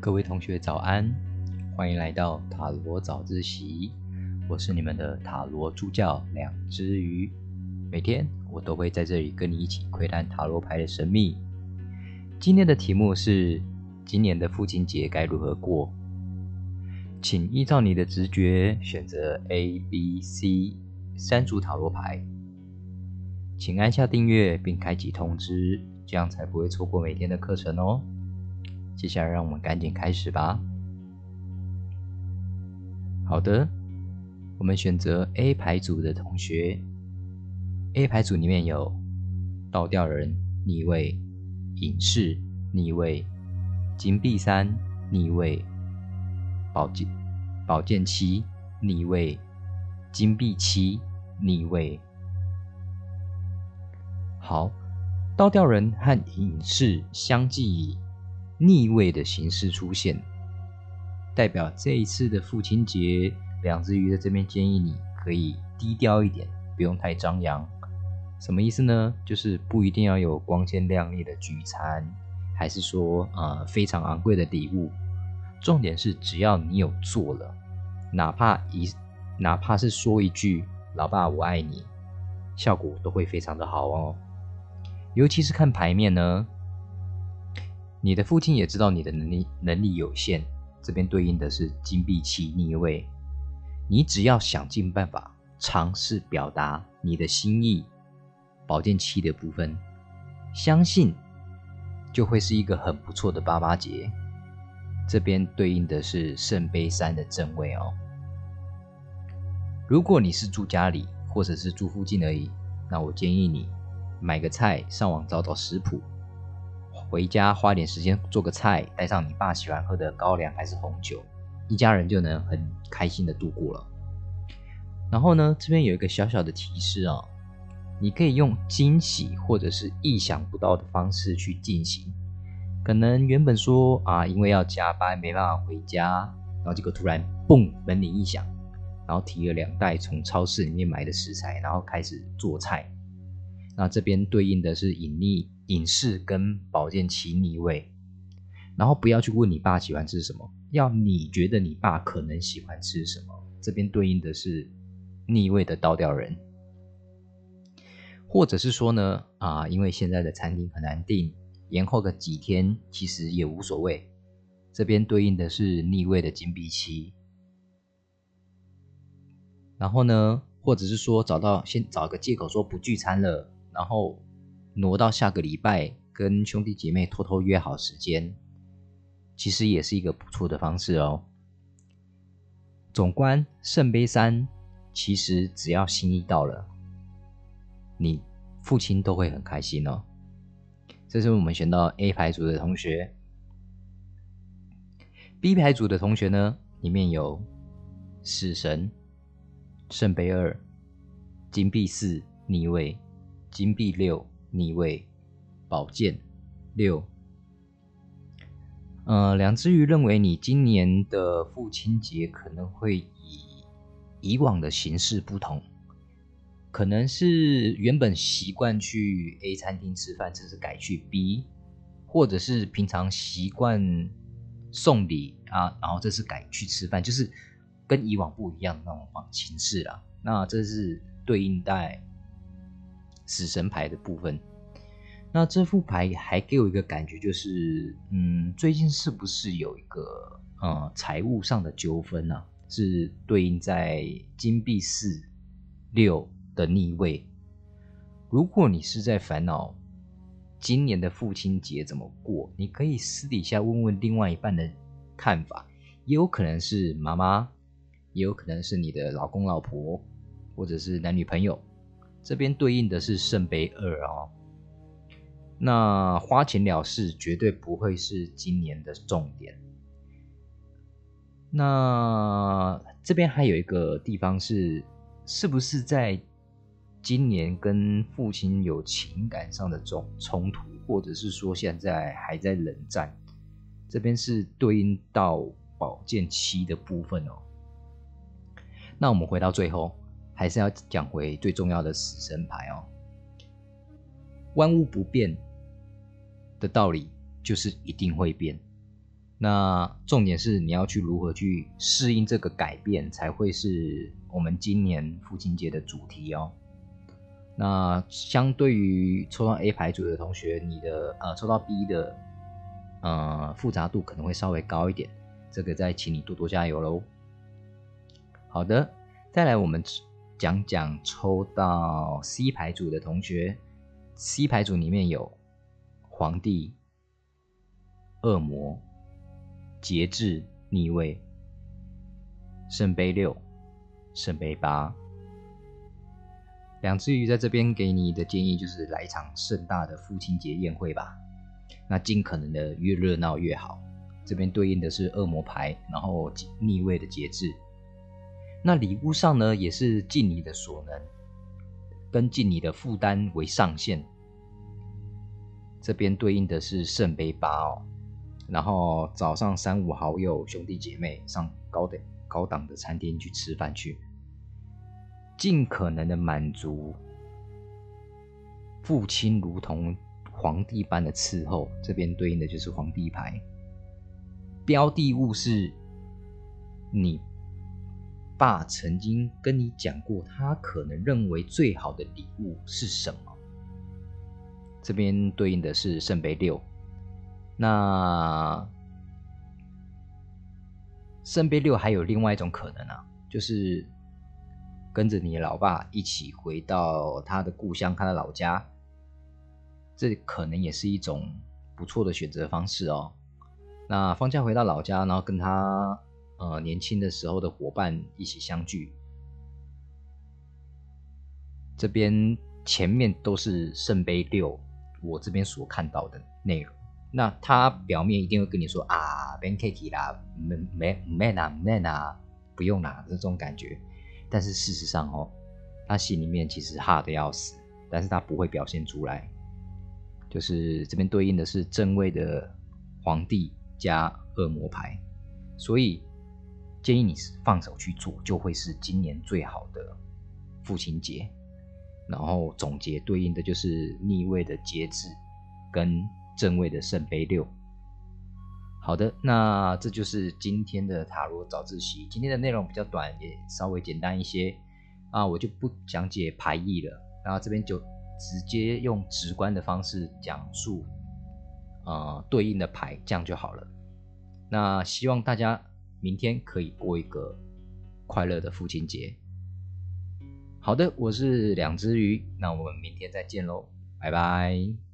各位同学早安，欢迎来到塔罗早自习。我是你们的塔罗助教两只鱼，每天我都会在这里跟你一起窥探塔罗牌的神秘。今天的题目是：今年的父亲节该如何过？请依照你的直觉选择 A、B、C 三组塔罗牌。请按下订阅并开启通知，这样才不会错过每天的课程哦。接下来，让我们赶紧开始吧。好的，我们选择 A 牌组的同学。A 牌组里面有倒吊人逆位、隐士逆位、金币三逆位、宝剑宝剑七逆位、金币七逆位。好，倒吊人和隐士相继。逆位的形式出现，代表这一次的父亲节，两只鱼在这边建议你可以低调一点，不用太张扬。什么意思呢？就是不一定要有光鲜亮丽的聚餐，还是说呃非常昂贵的礼物。重点是只要你有做了，哪怕一哪怕是说一句“老爸我爱你”，效果都会非常的好哦。尤其是看牌面呢。你的父亲也知道你的能力能力有限，这边对应的是金币七逆位。你只要想尽办法尝试表达你的心意，宝剑七的部分，相信就会是一个很不错的八八节。这边对应的是圣杯三的正位哦。如果你是住家里或者是住附近而已，那我建议你买个菜，上网找找食谱。回家花点时间做个菜，带上你爸喜欢喝的高粱还是红酒，一家人就能很开心的度过了。然后呢，这边有一个小小的提示啊，你可以用惊喜或者是意想不到的方式去进行。可能原本说啊，因为要加班没办法回家，然后结果突然嘣门铃一响，然后提了两袋从超市里面买的食材，然后开始做菜。那这边对应的是隐匿。隐士跟宝剑七逆位，然后不要去问你爸喜欢吃什么，要你觉得你爸可能喜欢吃什么。这边对应的是逆位的倒吊人，或者是说呢，啊，因为现在的餐厅很难订，延后个几天其实也无所谓。这边对应的是逆位的金币七，然后呢，或者是说找到先找一个借口说不聚餐了，然后。挪到下个礼拜，跟兄弟姐妹偷偷约好时间，其实也是一个不错的方式哦。总观圣杯三，其实只要心意到了，你父亲都会很开心哦。这是我们选到 A 牌组的同学，B 牌组的同学呢，里面有死神、圣杯二、金币四逆位、金币六。逆位，宝剑六。呃，两只鱼认为你今年的父亲节可能会以以往的形式不同，可能是原本习惯去 A 餐厅吃饭，这是改去 B，或者是平常习惯送礼啊，然后这次改去吃饭，就是跟以往不一样的那种形式啊。那这是对应在。死神牌的部分，那这副牌还给我一个感觉，就是嗯，最近是不是有一个呃财务上的纠纷呢？是对应在金币四六的逆位。如果你是在烦恼今年的父亲节怎么过，你可以私底下问问另外一半的看法，也有可能是妈妈，也有可能是你的老公老婆，或者是男女朋友。这边对应的是圣杯二哦，那花钱了事绝对不会是今年的重点。那这边还有一个地方是，是不是在今年跟父亲有情感上的冲冲突，或者是说现在还在冷战？这边是对应到宝剑七的部分哦。那我们回到最后。还是要讲回最重要的死神牌哦。万物不变的道理就是一定会变。那重点是你要去如何去适应这个改变，才会是我们今年父亲节的主题哦。那相对于抽到 A 牌组的同学，你的呃抽到 B 的呃复杂度可能会稍微高一点，这个再请你多多加油喽。好的，再来我们讲讲抽到 C 牌组的同学，C 牌组里面有皇帝、恶魔。节制逆位，圣杯六，圣杯八，两只鱼在这边给你的建议就是来一场盛大的父亲节宴会吧。那尽可能的越热闹越好。这边对应的是恶魔牌，然后逆位的节制。那礼物上呢，也是尽你的所能，跟尽你的负担为上限。这边对应的是圣杯八哦。然后早上三五好友兄弟姐妹上高的高档的餐厅去吃饭去，尽可能的满足父亲如同皇帝般的伺候。这边对应的就是皇帝牌，标的物是你爸曾经跟你讲过，他可能认为最好的礼物是什么？这边对应的是圣杯六。那圣杯六还有另外一种可能啊，就是跟着你老爸一起回到他的故乡，他的老家，这可能也是一种不错的选择方式哦。那放假回到老家，然后跟他呃年轻的时候的伙伴一起相聚，这边前面都是圣杯六，我这边所看到的内容。那他表面一定会跟你说啊，Ben Kiki 啦，没没没啦没啦，不用啦，这种感觉。但是事实上哦，他心里面其实怕的要死，但是他不会表现出来。就是这边对应的是正位的皇帝加恶魔牌，所以建议你放手去做，就会是今年最好的父亲节。然后总结对应的就是逆位的节制跟。正位的圣杯六，好的，那这就是今天的塔罗早自习。今天的内容比较短，也稍微简单一些啊，我就不讲解牌意了。然后这边就直接用直观的方式讲述，呃，对应的牌，这样就好了。那希望大家明天可以过一个快乐的父亲节。好的，我是两只鱼，那我们明天再见喽，拜拜。